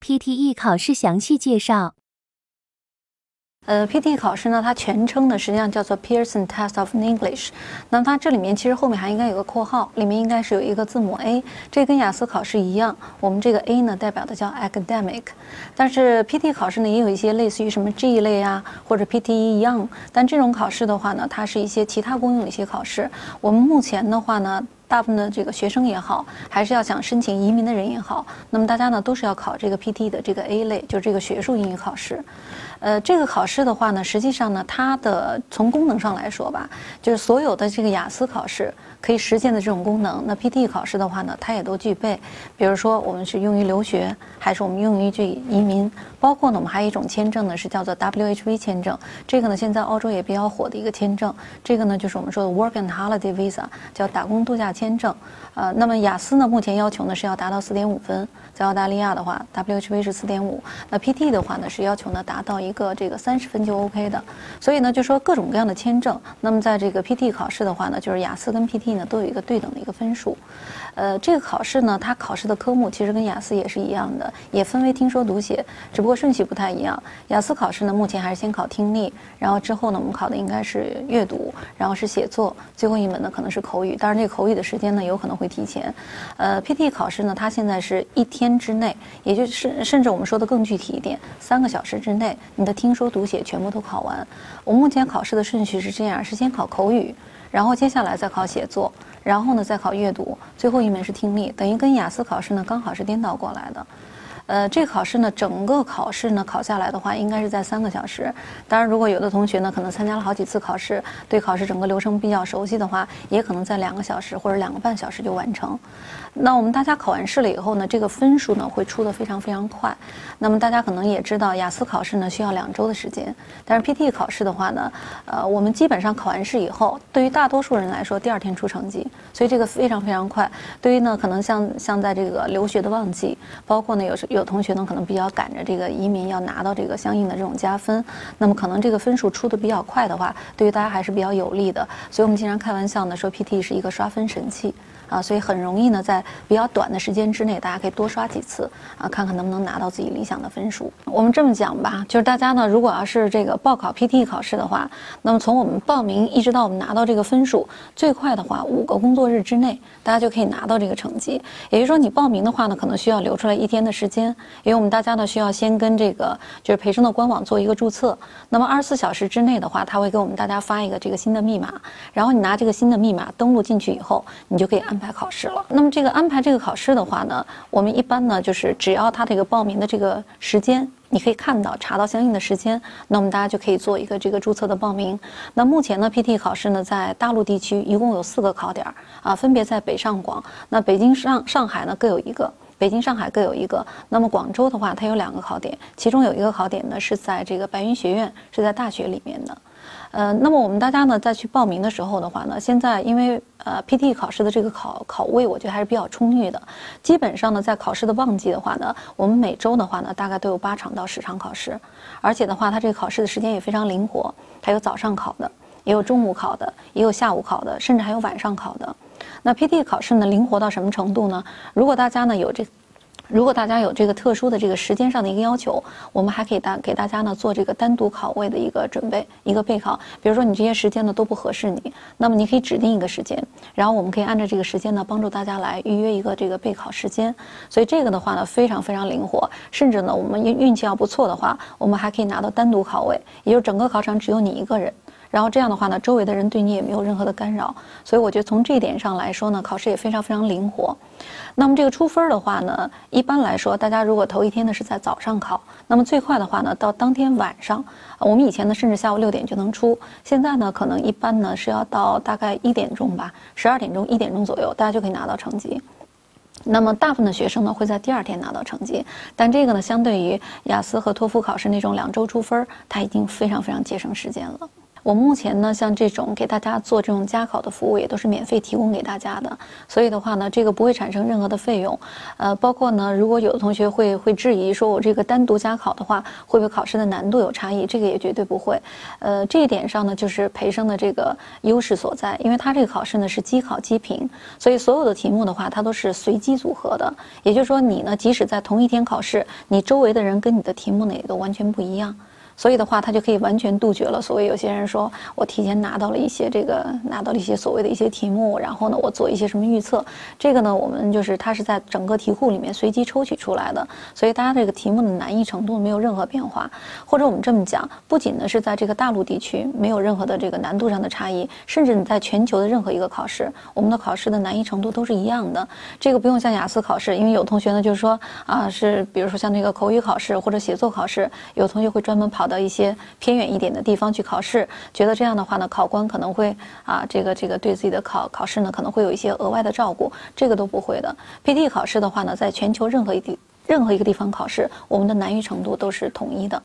PTE 考试详细介绍。呃，PTE 考试呢，它全称呢实际上叫做 Pearson Test of English。那它这里面其实后面还应该有个括号，里面应该是有一个字母 A，这跟雅思考试一样。我们这个 A 呢代表的叫 academic。但是 PTE 考试呢也有一些类似于什么 G 类啊，或者 PTE 一样。但这种考试的话呢，它是一些其他公用的一些考试。我们目前的话呢。大部分的这个学生也好，还是要想申请移民的人也好，那么大家呢都是要考这个 PT 的这个 A 类，就是这个学术英语考试。呃，这个考试的话呢，实际上呢，它的从功能上来说吧，就是所有的这个雅思考试可以实现的这种功能，那 PT 考试的话呢，它也都具备。比如说，我们是用于留学，还是我们用于这移民？包括呢，我们还有一种签证呢，是叫做 WHV 签证。这个呢，现在澳洲也比较火的一个签证。这个呢，就是我们说的 Work and Holiday Visa，叫打工度假签证。呃，那么雅思呢，目前要求呢是要达到四点五分。在澳大利亚的话，WHV 是四点五，那 PT 的话呢是要求呢达到一一个这个三十分就 OK 的，所以呢就说各种各样的签证，那么在这个 PT 考试的话呢，就是雅思跟 PT 呢都有一个对等的一个分数，呃，这个考试呢它考试的科目其实跟雅思也是一样的，也分为听说读写，只不过顺序不太一样。雅思考试呢目前还是先考听力，然后之后呢我们考的应该是阅读，然后是写作，最后一门呢可能是口语，当然这个口语的时间呢有可能会提前。呃，PT 考试呢它现在是一天。之内，也就是甚至我们说的更具体一点，三个小时之内，你的听说读写全部都考完。我目前考试的顺序是这样：是先考口语，然后接下来再考写作，然后呢再考阅读，最后一门是听力，等于跟雅思考试呢刚好是颠倒过来的。呃，这个考试呢，整个考试呢考下来的话，应该是在三个小时。当然，如果有的同学呢，可能参加了好几次考试，对考试整个流程比较熟悉的话，也可能在两个小时或者两个半小时就完成。那我们大家考完试了以后呢，这个分数呢会出的非常非常快。那么大家可能也知道，雅思考试呢需要两周的时间，但是 PT 考试的话呢，呃，我们基本上考完试以后，对于大多数人来说，第二天出成绩，所以这个非常非常快。对于呢，可能像像在这个留学的旺季，包括呢有时有。有同学呢，可能比较赶着这个移民要拿到这个相应的这种加分，那么可能这个分数出的比较快的话，对于大家还是比较有利的。所以我们经常开玩笑呢，说 PT 是一个刷分神器。啊，所以很容易呢，在比较短的时间之内，大家可以多刷几次啊，看看能不能拿到自己理想的分数。我们这么讲吧，就是大家呢，如果要是这个报考 PT 考试的话，那么从我们报名一直到我们拿到这个分数，最快的话五个工作日之内，大家就可以拿到这个成绩。也就是说，你报名的话呢，可能需要留出来一天的时间，因为我们大家呢需要先跟这个就是培生的官网做一个注册。那么二十四小时之内的话，他会给我们大家发一个这个新的密码，然后你拿这个新的密码登录进去以后，你就可以安。排考试了。那么这个安排这个考试的话呢，我们一般呢就是只要他这个报名的这个时间，你可以看到查到相应的时间，那我们大家就可以做一个这个注册的报名。那目前呢，PT 考试呢在大陆地区一共有四个考点啊，分别在北上广。那北京上上海呢各有一个，北京上海各有一个。那么广州的话，它有两个考点，其中有一个考点呢是在这个白云学院，是在大学里面的。呃，那么我们大家呢，在去报名的时候的话呢，现在因为呃 PT 考试的这个考考位，我觉得还是比较充裕的。基本上呢，在考试的旺季的话呢，我们每周的话呢，大概都有八场到十场考试，而且的话，它这个考试的时间也非常灵活，它有早上考的，也有中午考的，也有下午考的，甚至还有晚上考的。那 PT 考试呢，灵活到什么程度呢？如果大家呢有这。如果大家有这个特殊的这个时间上的一个要求，我们还可以大给大家呢做这个单独考位的一个准备，一个备考。比如说你这些时间呢都不合适你，那么你可以指定一个时间，然后我们可以按照这个时间呢帮助大家来预约一个这个备考时间。所以这个的话呢非常非常灵活，甚至呢我们运运气要不错的话，我们还可以拿到单独考位，也就是整个考场只有你一个人。然后这样的话呢，周围的人对你也没有任何的干扰，所以我觉得从这一点上来说呢，考试也非常非常灵活。那么这个出分的话呢，一般来说，大家如果头一天呢是在早上考，那么最快的话呢，到当天晚上，我们以前呢甚至下午六点就能出，现在呢可能一般呢是要到大概一点钟吧，十二点钟一点钟左右，大家就可以拿到成绩。那么大部分的学生呢会在第二天拿到成绩，但这个呢相对于雅思和托福考试那种两周出分，它已经非常非常节省时间了。我目前呢，像这种给大家做这种加考的服务，也都是免费提供给大家的。所以的话呢，这个不会产生任何的费用。呃，包括呢，如果有的同学会会质疑说，我这个单独加考的话，会不会考试的难度有差异？这个也绝对不会。呃，这一点上呢，就是培生的这个优势所在，因为它这个考试呢是机考机评，所以所有的题目的话，它都是随机组合的。也就是说，你呢，即使在同一天考试，你周围的人跟你的题目呢也都完全不一样。所以的话，它就可以完全杜绝了所谓有些人说我提前拿到了一些这个拿到了一些所谓的一些题目，然后呢，我做一些什么预测。这个呢，我们就是它是在整个题库里面随机抽取出来的，所以大家这个题目的难易程度没有任何变化。或者我们这么讲，不仅呢是在这个大陆地区没有任何的这个难度上的差异，甚至你在全球的任何一个考试，我们的考试的难易程度都是一样的。这个不用像雅思考试，因为有同学呢就是说啊，是比如说像那个口语考试或者写作考试，有同学会专门跑。到一些偏远一点的地方去考试，觉得这样的话呢，考官可能会啊，这个这个对自己的考考试呢，可能会有一些额外的照顾，这个都不会的。PT 考试的话呢，在全球任何一地任何一个地方考试，我们的难易程度都是统一的。